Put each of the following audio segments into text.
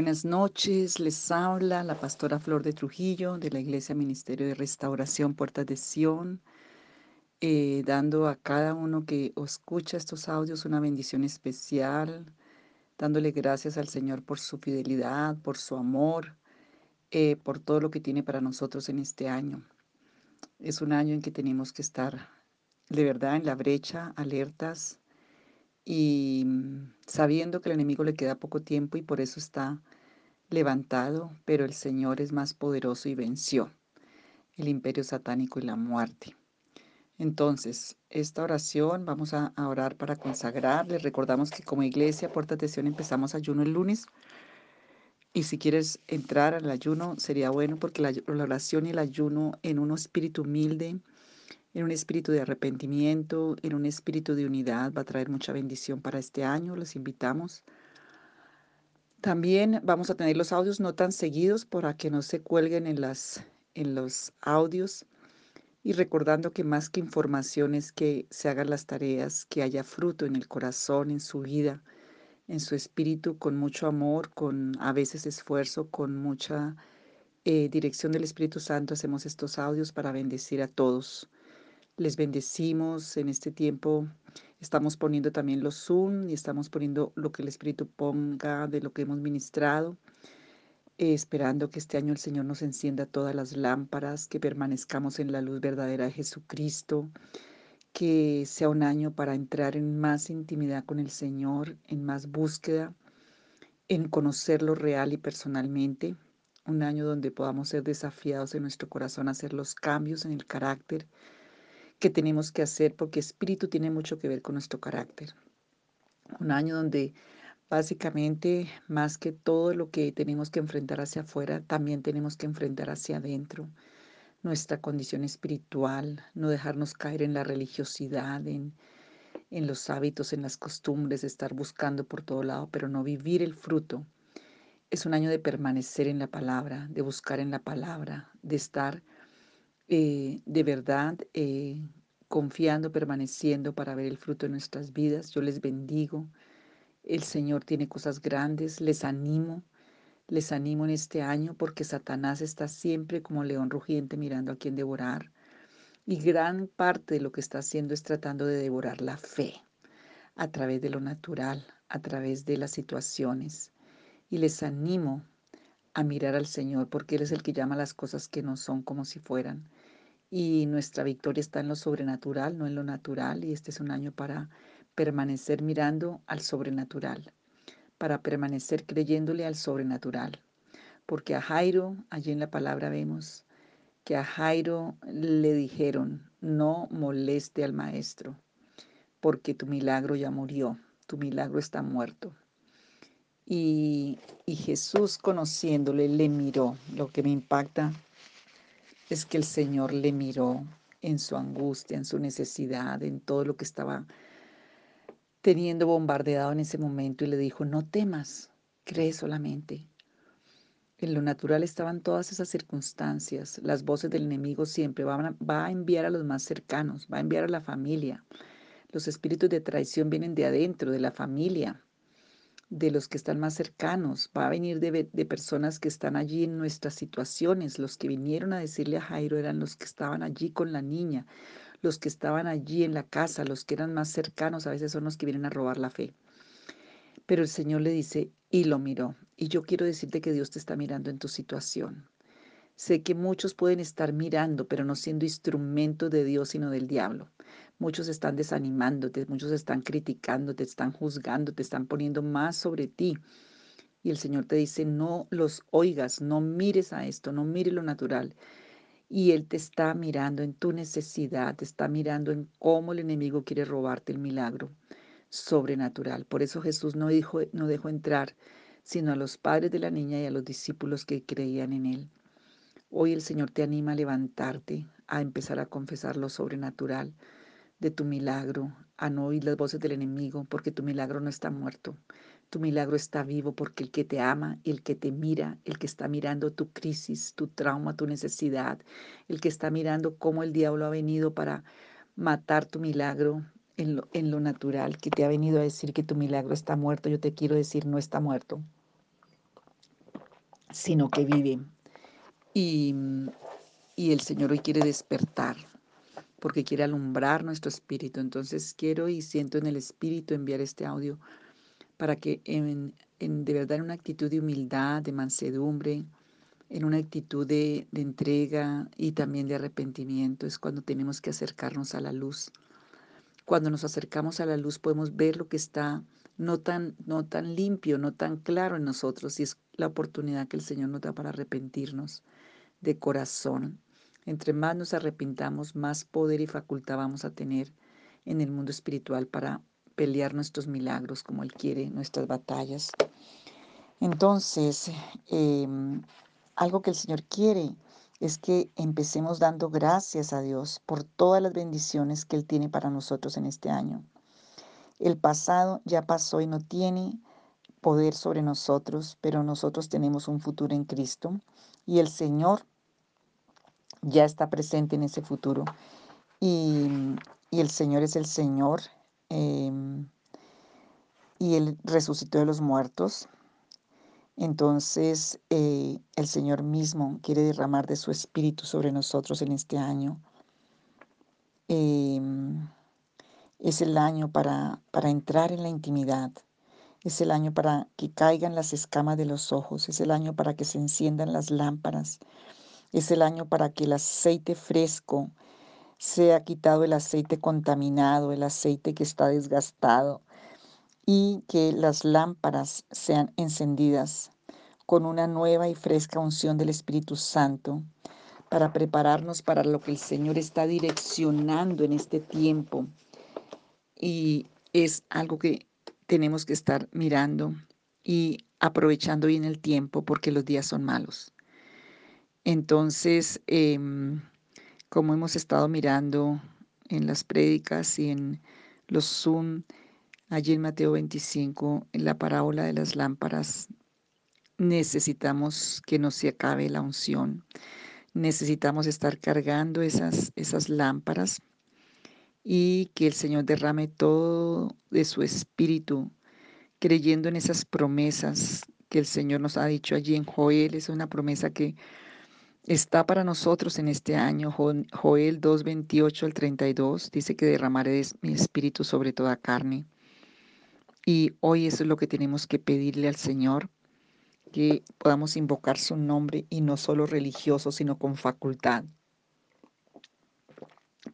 Buenas noches, les habla la pastora Flor de Trujillo de la Iglesia Ministerio de Restauración Puertas de Sion, eh, dando a cada uno que escucha estos audios una bendición especial, dándole gracias al Señor por su fidelidad, por su amor, eh, por todo lo que tiene para nosotros en este año. Es un año en que tenemos que estar de verdad en la brecha, alertas, y mm, sabiendo que el enemigo le queda poco tiempo y por eso está levantado, pero el Señor es más poderoso y venció el imperio satánico y la muerte. Entonces, esta oración vamos a orar para consagrar. Les recordamos que como iglesia Puerta Atención empezamos ayuno el lunes. Y si quieres entrar al ayuno, sería bueno porque la, la oración y el ayuno en un espíritu humilde, en un espíritu de arrepentimiento, en un espíritu de unidad, va a traer mucha bendición para este año. Los invitamos. También vamos a tener los audios no tan seguidos para que no se cuelguen en, las, en los audios. Y recordando que más que información es que se hagan las tareas, que haya fruto en el corazón, en su vida, en su espíritu, con mucho amor, con a veces esfuerzo, con mucha eh, dirección del Espíritu Santo. Hacemos estos audios para bendecir a todos. Les bendecimos en este tiempo. Estamos poniendo también los Zoom y estamos poniendo lo que el Espíritu ponga de lo que hemos ministrado, eh, esperando que este año el Señor nos encienda todas las lámparas, que permanezcamos en la luz verdadera de Jesucristo, que sea un año para entrar en más intimidad con el Señor, en más búsqueda, en conocerlo real y personalmente, un año donde podamos ser desafiados en nuestro corazón a hacer los cambios en el carácter que tenemos que hacer porque espíritu tiene mucho que ver con nuestro carácter. Un año donde básicamente más que todo lo que tenemos que enfrentar hacia afuera, también tenemos que enfrentar hacia adentro nuestra condición espiritual, no dejarnos caer en la religiosidad, en, en los hábitos, en las costumbres, estar buscando por todo lado, pero no vivir el fruto. Es un año de permanecer en la palabra, de buscar en la palabra, de estar eh, de verdad eh, confiando, permaneciendo para ver el fruto de nuestras vidas. Yo les bendigo. El Señor tiene cosas grandes. Les animo. Les animo en este año porque Satanás está siempre como león rugiente mirando a quien devorar. Y gran parte de lo que está haciendo es tratando de devorar la fe a través de lo natural, a través de las situaciones. Y les animo a mirar al Señor porque Él es el que llama las cosas que no son como si fueran y nuestra victoria está en lo sobrenatural, no en lo natural, y este es un año para permanecer mirando al sobrenatural, para permanecer creyéndole al sobrenatural. Porque a Jairo, allí en la palabra vemos que a Jairo le dijeron, no moleste al maestro, porque tu milagro ya murió, tu milagro está muerto. Y, y Jesús conociéndole le miró, lo que me impacta es que el Señor le miró en su angustia, en su necesidad, en todo lo que estaba teniendo bombardeado en ese momento y le dijo, no temas, cree solamente. En lo natural estaban todas esas circunstancias, las voces del enemigo siempre van a, va a enviar a los más cercanos, va a enviar a la familia. Los espíritus de traición vienen de adentro, de la familia, de los que están más cercanos, va a venir de, de, personas que están allí en nuestras situaciones. Los que vinieron a decirle a Jairo eran los que estaban allí con la niña, los que estaban allí en la casa, los que eran más cercanos, a veces son los que vienen a robar la fe. Pero el Señor le dice, y lo miró. Y yo quiero decirte que Dios te está mirando en tu situación. Sé que muchos pueden estar mirando, pero no siendo instrumento de Dios, sino del diablo. Muchos están desanimándote, muchos están criticando, te están juzgando, te están poniendo más sobre ti. Y el Señor te dice, no los oigas, no mires a esto, no mires lo natural. Y Él te está mirando en tu necesidad, te está mirando en cómo el enemigo quiere robarte el milagro sobrenatural. Por eso Jesús no, dijo, no dejó entrar sino a los padres de la niña y a los discípulos que creían en Él. Hoy el Señor te anima a levantarte, a empezar a confesar lo sobrenatural de tu milagro, a no oír las voces del enemigo, porque tu milagro no está muerto. Tu milagro está vivo porque el que te ama, el que te mira, el que está mirando tu crisis, tu trauma, tu necesidad, el que está mirando cómo el diablo ha venido para matar tu milagro en lo, lo natural, que te ha venido a decir que tu milagro está muerto, yo te quiero decir, no está muerto. sino que vive. Y, y el Señor hoy quiere despertar, porque quiere alumbrar nuestro espíritu. Entonces quiero y siento en el espíritu enviar este audio para que en, en, de verdad en una actitud de humildad, de mansedumbre, en una actitud de, de, entrega y también de arrepentimiento es cuando tenemos que acercarnos a la luz. Cuando nos acercamos a la luz podemos ver lo que está no tan, no tan limpio, no tan claro en nosotros y es la oportunidad que el Señor nos da para arrepentirnos de corazón. Entre más nos arrepintamos, más poder y facultad vamos a tener en el mundo espiritual para pelear nuestros milagros como Él quiere, nuestras batallas. Entonces, eh, algo que el Señor quiere es que empecemos dando gracias a Dios por todas las bendiciones que Él tiene para nosotros en este año. El pasado ya pasó y no tiene poder sobre nosotros, pero nosotros tenemos un futuro en Cristo y el Señor ya está presente en ese futuro. Y, y el Señor es el Señor eh, y Él resucitó de los muertos. Entonces eh, el Señor mismo quiere derramar de su espíritu sobre nosotros en este año. Eh, es el año para, para entrar en la intimidad. Es el año para que caigan las escamas de los ojos. Es el año para que se enciendan las lámparas. Es el año para que el aceite fresco sea quitado el aceite contaminado, el aceite que está desgastado y que las lámparas sean encendidas con una nueva y fresca unción del Espíritu Santo para prepararnos para lo que el Señor está direccionando en este tiempo. Y es algo que tenemos que estar mirando y aprovechando bien el tiempo porque los días son malos. Entonces, eh, como hemos estado mirando en las prédicas y en los Zoom, allí en Mateo 25, en la parábola de las lámparas, necesitamos que no se acabe la unción. Necesitamos estar cargando esas, esas lámparas y que el Señor derrame todo de su espíritu, creyendo en esas promesas que el Señor nos ha dicho allí en Joel. Es una promesa que está para nosotros en este año. Joel 2, 28 al 32 dice que derramaré mi espíritu sobre toda carne. Y hoy eso es lo que tenemos que pedirle al Señor, que podamos invocar su nombre y no solo religioso, sino con facultad.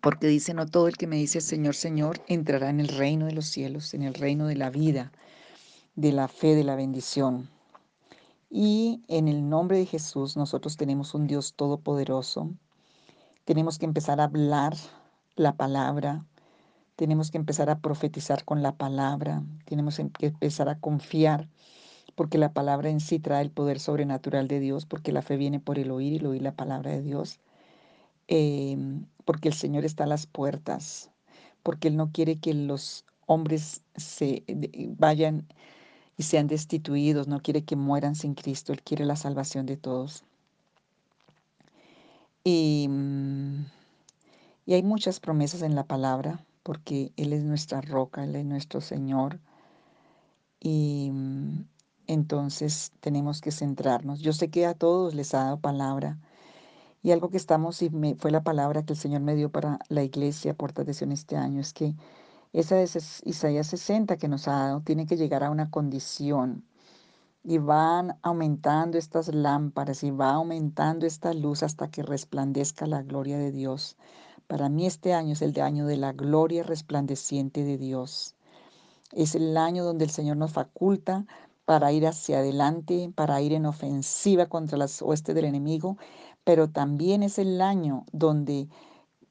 Porque dice, no todo el que me dice Señor, Señor, entrará en el reino de los cielos, en el reino de la vida, de la fe, de la bendición. Y en el nombre de Jesús nosotros tenemos un Dios todopoderoso. Tenemos que empezar a hablar la palabra. Tenemos que empezar a profetizar con la palabra. Tenemos que empezar a confiar porque la palabra en sí trae el poder sobrenatural de Dios, porque la fe viene por el oír y el oír la palabra de Dios. Eh, porque el Señor está a las puertas, porque Él no quiere que los hombres se vayan y sean destituidos, no quiere que mueran sin Cristo, Él quiere la salvación de todos. Y, y, hay muchas promesas en la palabra, porque Él es nuestra roca, Él es nuestro Señor. Y entonces tenemos que centrarnos. Yo sé que a todos les ha dado palabra. Y algo que estamos, y me, fue la palabra que el Señor me dio para la iglesia, Puertas de Sion este año, es que esa es Isaías 60 que nos ha dado, tiene que llegar a una condición. Y van aumentando estas lámparas y va aumentando esta luz hasta que resplandezca la gloria de Dios. Para mí este año es el año de la gloria resplandeciente de Dios. Es el año donde el Señor nos faculta para ir hacia adelante, para ir en ofensiva contra las huestes del enemigo, pero también es el año donde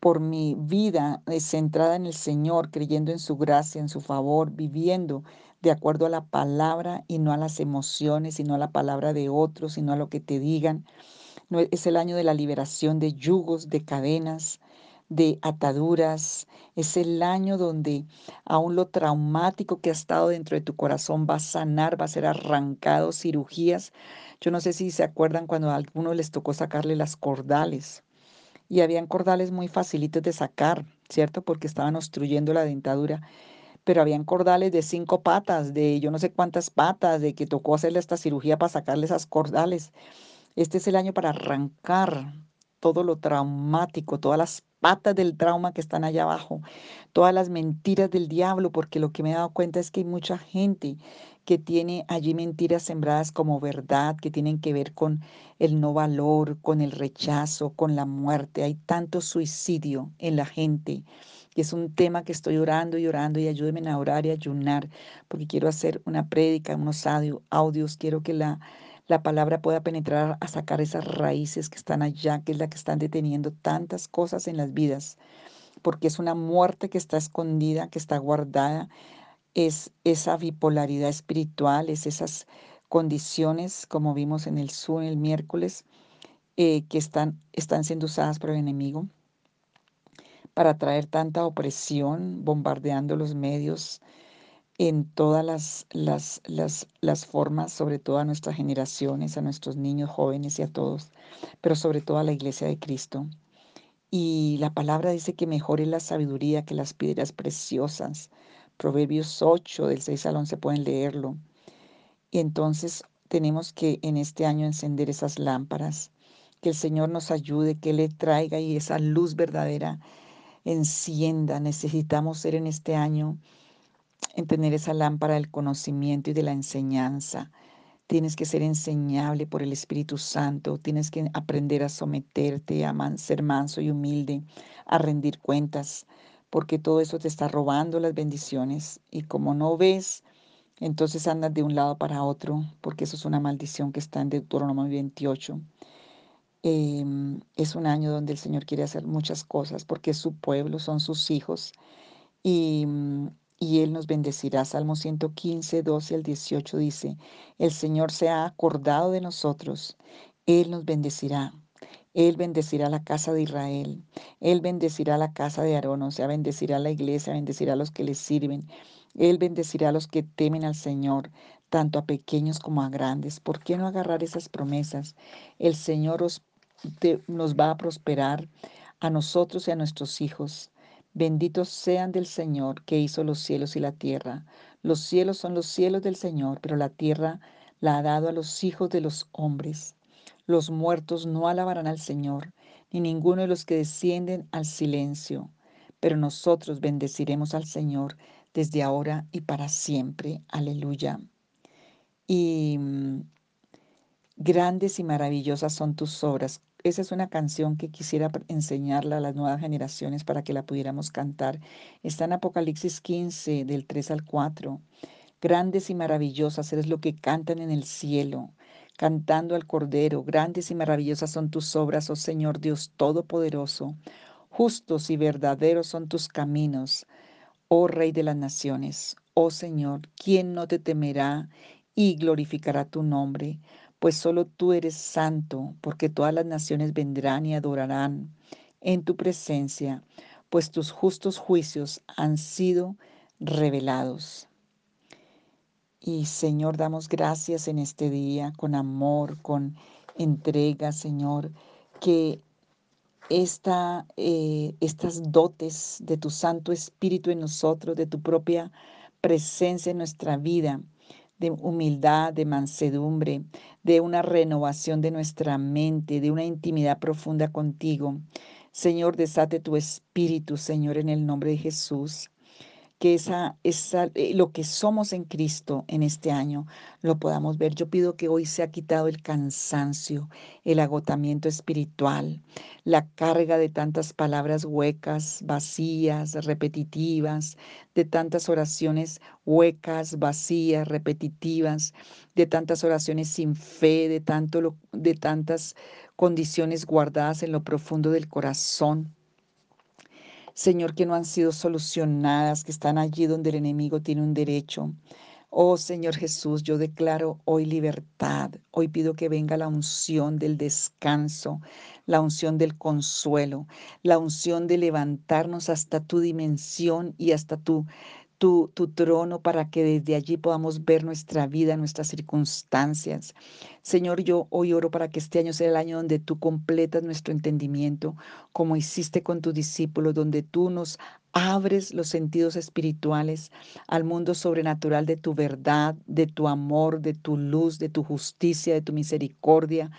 por mi vida centrada en el Señor, creyendo en su gracia, en su favor, viviendo de acuerdo a la palabra y no a las emociones, sino a la palabra de otros, sino a lo que te digan. No, es el año de la liberación de yugos, de cadenas, de ataduras. Es el año donde aún lo traumático que ha estado dentro de tu corazón va a sanar, va a ser arrancado, cirugías. Yo no sé si se acuerdan cuando a algunos les tocó sacarle las cordales y habían cordales muy facilitos de sacar, ¿cierto? Porque estaban obstruyendo la dentadura. pero habían cordales de cinco patas, de yo no sé cuántas patas, de que tocó hacerle esta cirugía para sacarle esas cordales. Este es el año para arrancar todo lo traumático, todas las patas del trauma que están allá abajo, todas las mentiras del diablo, porque lo que me he dado cuenta es que hay mucha gente que tiene allí mentiras sembradas como verdad, que tienen que ver con el no valor, con el rechazo, con la muerte. Hay tanto suicidio en la gente que es un tema que estoy orando y orando y ayúdenme a orar y ayunar, porque quiero hacer una prédica, unos audios, quiero que la, la palabra pueda penetrar a sacar esas raíces que están allá, que es la que están deteniendo tantas cosas en las vidas, porque es una muerte que está escondida, que está guardada es esa bipolaridad espiritual, es esas condiciones, como vimos en el Zoom el miércoles, eh, que están, están siendo usadas por el enemigo para traer tanta opresión, bombardeando los medios en todas las, las, las, las formas, sobre todo a nuestras generaciones, a nuestros niños jóvenes y a todos, pero sobre todo a la iglesia de Cristo. Y la palabra dice que mejor es la sabiduría que las piedras preciosas. Proverbios 8, del 6 al 11 pueden leerlo. Y entonces tenemos que en este año encender esas lámparas, que el Señor nos ayude, que le traiga y esa luz verdadera encienda. Necesitamos ser en este año en tener esa lámpara del conocimiento y de la enseñanza. Tienes que ser enseñable por el Espíritu Santo, tienes que aprender a someterte, a ser manso y humilde, a rendir cuentas, porque todo eso te está robando las bendiciones y como no ves, entonces andas de un lado para otro, porque eso es una maldición que está en Deuteronomio 28. Em, es un año donde el Señor quiere hacer muchas cosas, porque es su pueblo, son sus hijos, y, y Él nos bendecirá. Salmo 115, 12 al 18 dice, el Señor se ha acordado de nosotros, Él nos bendecirá. Él bendecirá la casa de Israel. Él bendecirá la casa de Aarón, o sea, bendecirá la iglesia, bendecirá a los que le sirven. Él bendecirá a los que temen al Señor, tanto a pequeños como a grandes. ¿Por qué no agarrar esas promesas? El Señor nos va a prosperar a nosotros y a nuestros hijos. Benditos sean del Señor que hizo los cielos y la tierra. Los cielos son los cielos del Señor, pero la tierra la ha dado a los hijos de los hombres. Los muertos no alabarán al Señor, ni ninguno de los que descienden al silencio, pero nosotros bendeciremos al Señor desde ahora y para siempre. Aleluya. Y mm, grandes y maravillosas son tus obras. Esa es una canción que quisiera enseñarla a las nuevas generaciones para que la pudiéramos cantar. Está en Apocalipsis 15, del 3 al 4. Grandes y maravillosas eres lo que cantan en el cielo cantando al Cordero. Grandes y maravillosas son tus obras, oh Señor Dios Todopoderoso. Justos y verdaderos son tus caminos, oh Rey de las naciones. Oh Señor, ¿quién no te temerá y glorificará tu nombre? Pues solo tú eres santo, porque todas las naciones vendrán y adorarán en tu presencia, pues tus justos juicios han sido revelados. Y Señor, damos gracias en este día con amor, con entrega, Señor, que esta, eh, estas dotes de tu Santo Espíritu en nosotros, de tu propia presencia en nuestra vida, de humildad, de mansedumbre, de una renovación de nuestra mente, de una intimidad profunda contigo. Señor, desate tu espíritu, Señor, en el nombre de Jesús que esa, esa, eh, lo que somos en Cristo en este año lo podamos ver. Yo pido que hoy se ha quitado el cansancio, el agotamiento espiritual, la carga de tantas palabras huecas, vacías, repetitivas, de tantas oraciones huecas, vacías, repetitivas, de tantas oraciones sin fe, de, tanto de tantas condiciones guardadas en lo profundo del corazón. Señor, que no han sido solucionadas, que están allí donde el enemigo tiene un derecho. Oh Señor Jesús, yo declaro hoy libertad. Hoy pido que venga la unción del descanso, la unción del consuelo, la unción de levantarnos hasta tu dimensión y hasta tu tu, tu trono para que desde allí podamos ver nuestra vida, nuestras circunstancias. Señor, yo hoy oro para que este año sea el año donde tú completas nuestro entendimiento, como hiciste con tus discípulos, donde tú nos abres los sentidos espirituales al mundo sobrenatural de tu verdad, de tu amor, de tu luz, de tu justicia, de tu misericordia,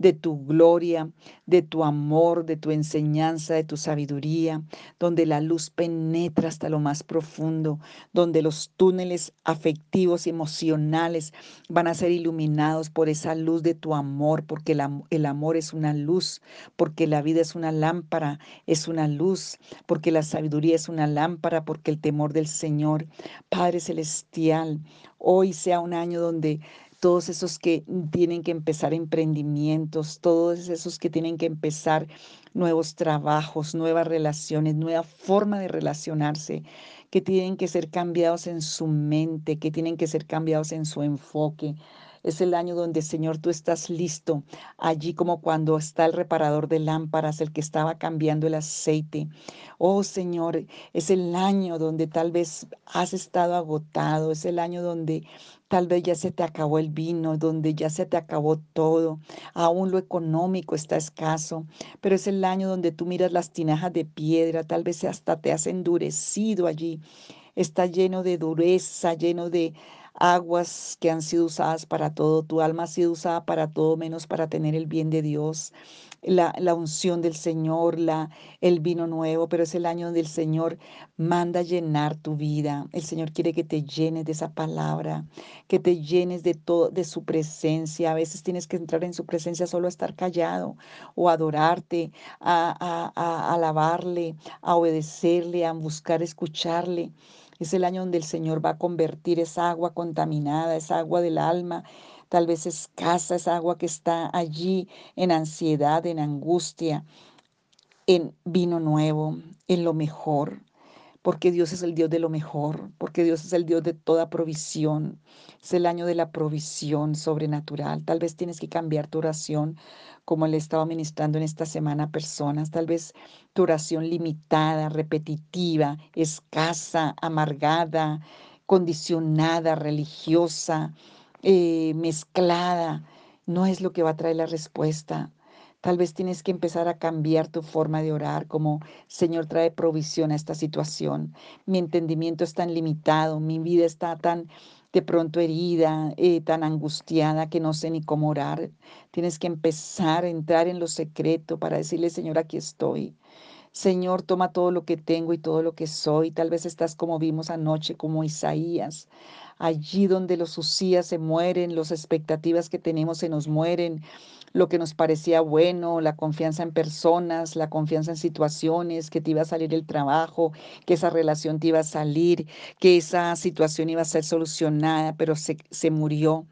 de tu gloria, de tu amor, de tu enseñanza, de tu sabiduría, donde la luz penetra hasta lo más profundo, donde los túneles afectivos y emocionales van a ser iluminados por esa luz de tu amor, porque el, el amor es una luz, porque la vida es una lámpara, es una luz, porque la sabiduría es una lámpara, porque el temor del Señor, Padre Celestial, hoy sea un año donde todos esos que tienen que empezar emprendimientos, todos esos que tienen que empezar nuevos trabajos, nuevas relaciones, nueva forma de relacionarse, que tienen que ser cambiados en su mente, que tienen que ser cambiados en su enfoque. Es el año donde, Señor, tú estás listo, allí como cuando está el reparador de lámparas, el que estaba cambiando el aceite. Oh, Señor, es el año donde tal vez has estado agotado, es el año donde Tal vez ya se te acabó el vino, donde ya se te acabó todo. Aún lo económico está escaso, pero es el año donde tú miras las tinajas de piedra, tal vez hasta te has endurecido allí. Está lleno de dureza, lleno de aguas que han sido usadas para todo. Tu alma ha sido usada para todo menos para tener el bien de Dios la, la unción del Señor, la, el vino nuevo, pero es el año donde el Señor manda llenar tu vida. El Señor quiere que te llenes de esa palabra, que te llenes de todo, de su presencia. A veces tienes que entrar en su presencia solo a estar callado o adorarte, a, a, a alabarle, a obedecerle, a buscar escucharle. Es el año donde el Señor va a convertir esa agua contaminada, esa agua del alma, tal vez escasa, esa agua que está allí en ansiedad, en angustia, en vino nuevo, en lo mejor porque Dios es el Dios de lo mejor, porque Dios es el Dios de toda provisión. Es el año de la provisión sobrenatural. Tal vez tienes que cambiar tu oración, como le he estado ministrando en esta semana a personas. Tal vez tu oración limitada, repetitiva, escasa, amargada, condicionada, religiosa, eh, mezclada, no es lo que va a traer la respuesta. Tal vez tienes que empezar a cambiar tu forma de orar, como Señor trae provisión a esta situación. Mi entendimiento es tan limitado, mi vida está tan de pronto herida, eh, tan angustiada que no sé ni cómo orar. Tienes que empezar a entrar en lo secreto para decirle, Señor, aquí estoy. Señor, toma todo lo que tengo y todo lo que soy. Tal vez estás como vimos anoche, como Isaías, allí donde los usías se mueren, las expectativas que tenemos se nos mueren, lo que nos parecía bueno, la confianza en personas, la confianza en situaciones, que te iba a salir el trabajo, que esa relación te iba a salir, que esa situación iba a ser solucionada, pero se, se murió.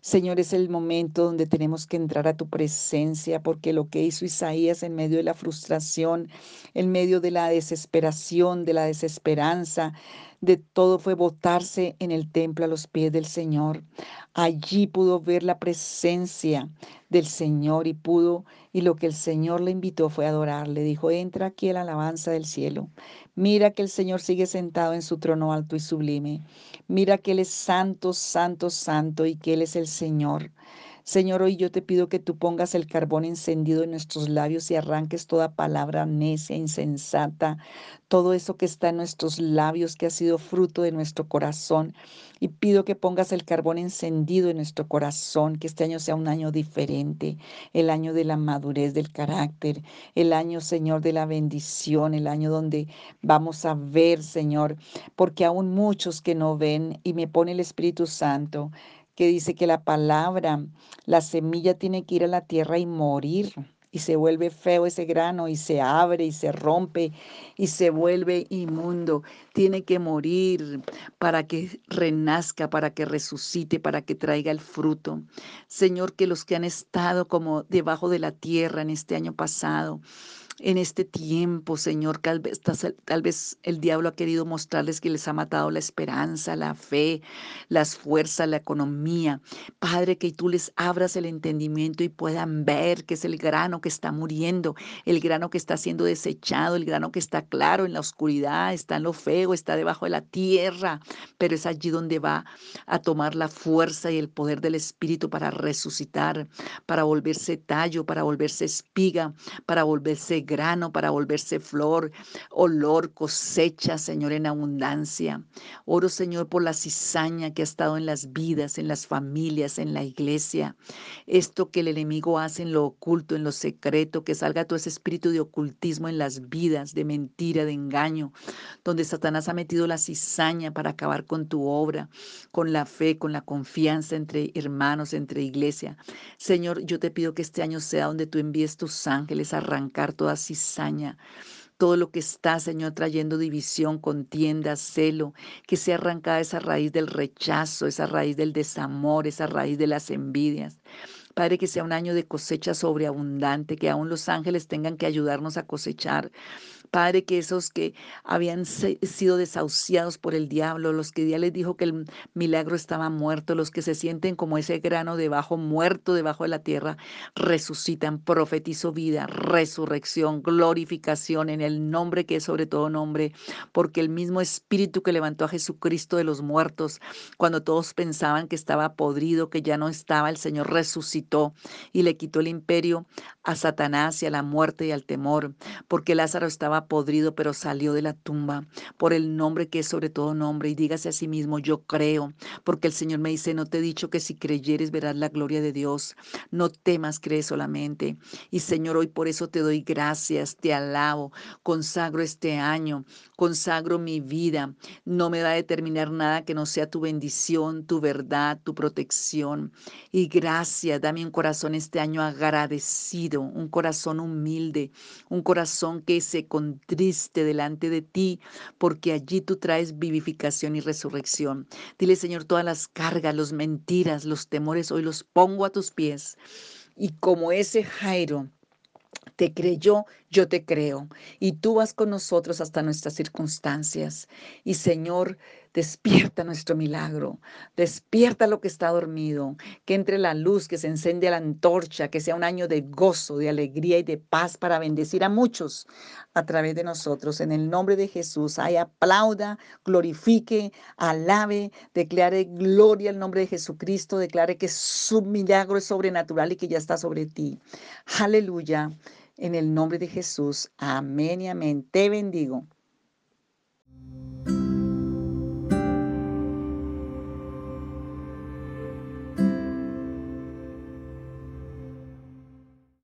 Señor, es el momento donde tenemos que entrar a tu presencia, porque lo que hizo Isaías en medio de la frustración, en medio de la desesperación, de la desesperanza, de todo fue botarse en el templo a los pies del Señor. Allí pudo ver la presencia del Señor y pudo, y lo que el Señor le invitó fue adorarle. Dijo, entra aquí la alabanza del cielo. Mira que el Señor sigue sentado en su trono alto y sublime. Mira que Él es santo, santo, santo y que Él es el Señor. Señor, hoy yo te pido que tú pongas el carbón encendido en nuestros labios y arranques toda palabra necia, insensata, todo eso que está en nuestros labios, que ha sido fruto de nuestro corazón. Y pido que pongas el carbón encendido en nuestro corazón, que este año sea un año diferente, el año de la madurez del carácter, el año, Señor, de la bendición, el año donde vamos a ver, Señor, porque aún muchos que no ven, y me pone el Espíritu Santo, que dice que la palabra, la semilla tiene que ir a la tierra y morir. Y se vuelve feo ese grano y se abre y se rompe y se vuelve inmundo. Tiene que morir para que renazca, para que resucite, para que traiga el fruto. Señor, que los que han estado como debajo de la tierra en este año pasado, en este tiempo, Señor, tal vez, tal vez el diablo ha querido mostrarles que les ha matado la esperanza, la fe, las fuerzas, la economía. Padre, que tú les abras el entendimiento y puedan ver que es el grano que está muriendo, el grano que está siendo desechado, el grano que está claro en la oscuridad, está en lo feo, está debajo de la tierra, pero es allí donde va a tomar la fuerza y el poder del Espíritu para resucitar, para volverse tallo, para volverse espiga, para volverse grano para volverse flor, olor, cosecha, Señor, en abundancia. Oro, Señor, por la cizaña que ha estado en las vidas, en las familias, en la iglesia. Esto que el enemigo hace en lo oculto, en lo secreto, que salga todo ese espíritu de ocultismo en las vidas, de mentira, de engaño, donde Satanás ha metido la cizaña para acabar con tu obra, con la fe, con la confianza entre hermanos, entre iglesia. Señor, yo te pido que este año sea donde tú envíes tus ángeles a arrancar toda cizaña, todo lo que está, Señor, trayendo división, contienda, celo, que sea arrancada esa raíz del rechazo, esa raíz del desamor, esa raíz de las envidias. Padre, que sea un año de cosecha sobreabundante, que aún los ángeles tengan que ayudarnos a cosechar Padre, que esos que habían sido desahuciados por el diablo, los que ya les dijo que el milagro estaba muerto, los que se sienten como ese grano debajo, muerto debajo de la tierra, resucitan, profetizo vida, resurrección, glorificación en el nombre que es sobre todo nombre, porque el mismo espíritu que levantó a Jesucristo de los muertos, cuando todos pensaban que estaba podrido, que ya no estaba, el Señor resucitó y le quitó el imperio a Satanás y a la muerte y al temor, porque Lázaro estaba podrido, pero salió de la tumba por el nombre que es sobre todo nombre. Y dígase a sí mismo, yo creo, porque el Señor me dice, no te he dicho que si creyeres verás la gloria de Dios. No temas, cree solamente. Y Señor, hoy por eso te doy gracias, te alabo, consagro este año, consagro mi vida. No me va a determinar nada que no sea tu bendición, tu verdad, tu protección. Y gracias, dame un corazón este año agradecido, un corazón humilde, un corazón que se triste delante de ti, porque allí tú traes vivificación y resurrección. Dile, Señor, todas las cargas, los mentiras, los temores, hoy los pongo a tus pies. Y como ese Jairo te creyó, yo te creo. Y tú vas con nosotros hasta nuestras circunstancias. Y Señor, despierta nuestro milagro, despierta lo que está dormido, que entre la luz, que se encende la antorcha, que sea un año de gozo, de alegría y de paz para bendecir a muchos a través de nosotros. En el nombre de Jesús, ay, aplauda, glorifique, alabe, declare gloria al nombre de Jesucristo, declare que su milagro es sobrenatural y que ya está sobre ti. Aleluya. En el nombre de Jesús. Amén y amén. Te bendigo.